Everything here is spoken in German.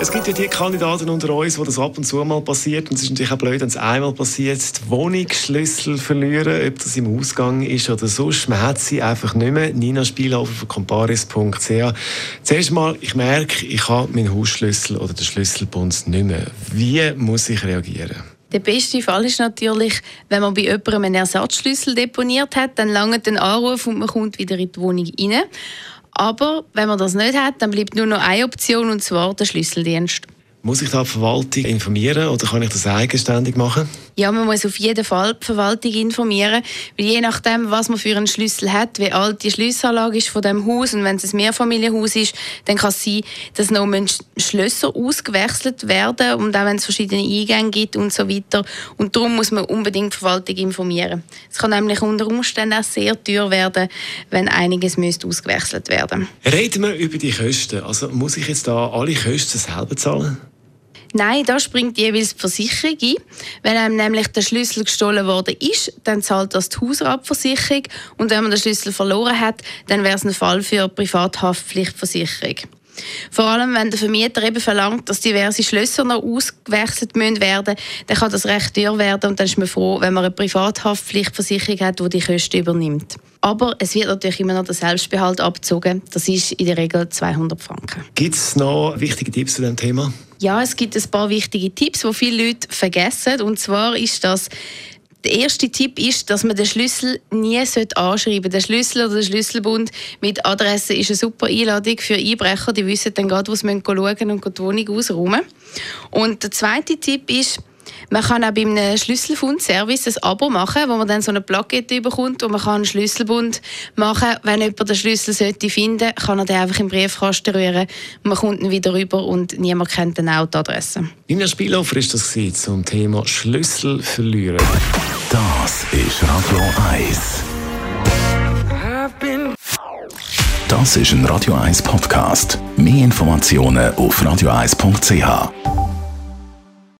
es gibt ja die Kandidaten unter uns, wo das ab und zu mal passiert. Und es ist natürlich auch blöd, wenn es einmal passiert, die Wohnungsschlüssel verlieren, ob das im Ausgang ist oder. Man hat sie einfach nicht mehr. Nina Spielhofer von comparis.ch. Zuerst mal, ich merke, ich habe meinen Hausschlüssel oder den Schlüsselbund nicht mehr. Wie muss ich reagieren? Der beste Fall ist natürlich, wenn man bei jemandem einen Ersatzschlüssel deponiert hat, dann langt ein Anruf und man kommt wieder in die Wohnung rein. Aber wenn man das nicht hat, dann bleibt nur noch eine Option und zwar der Schlüsseldienst. Muss ich da die Verwaltung informieren oder kann ich das eigenständig machen? Ja, man muss auf jeden Fall die Verwaltung informieren, weil je nachdem, was man für einen Schlüssel hat, wie alt die Schlüsselanlage ist von dem Haus und wenn es ein Mehrfamilienhaus ist, dann kann es sein, dass noch Schlösser ausgewechselt werden und auch wenn es verschiedene Eingänge gibt und so weiter. Und darum muss man unbedingt die Verwaltung informieren. Es kann nämlich unter Umständen auch sehr teuer werden, wenn einiges müsste ausgewechselt werden. Reden wir über die Kosten. Also muss ich jetzt da alle Kosten selber zahlen? Nein, da springt jeweils die Versicherung ein. Wenn einem nämlich der Schlüssel gestohlen worden ist, dann zahlt das die Hausratversicherung. Und wenn man den Schlüssel verloren hat, dann wäre es ein Fall für eine Privathaftpflichtversicherung. Vor allem, wenn der Vermieter eben verlangt, dass diverse Schlösser noch ausgewechselt müssen werden dann kann das recht teuer werden und dann ist man froh, wenn man eine Privathaftpflichtversicherung hat, die die Kosten übernimmt. Aber es wird natürlich immer noch der Selbstbehalt abgezogen. Das ist in der Regel 200 Franken. Gibt es noch wichtige Tipps zu diesem Thema? Ja, es gibt ein paar wichtige Tipps, die viele Leute vergessen. Und zwar ist das der erste Tipp ist, dass man den Schlüssel nie anschreiben sollte. Der Schlüssel oder der Schlüsselbund mit Adresse ist eine super Einladung für Einbrecher. Die wissen dann gerade, wo sie schauen und die Wohnung ausräumen. Und der zweite Tipp ist, man kann auch bei einem Schlüsselfund-Service ein Abo machen, wo man dann so eine Plakette bekommt und man kann einen Schlüsselbund machen. Wenn jemand den Schlüssel sollte finden kann er den einfach im Briefkasten rühren. Man kommt ihn wieder rüber und niemand kennt dann auch die Adresse. Nina Spielhofer ist das zum Thema Schlüssel verlieren. Das ist Radio 1. Das ist ein Radio 1 Podcast. Mehr Informationen auf radio1.ch.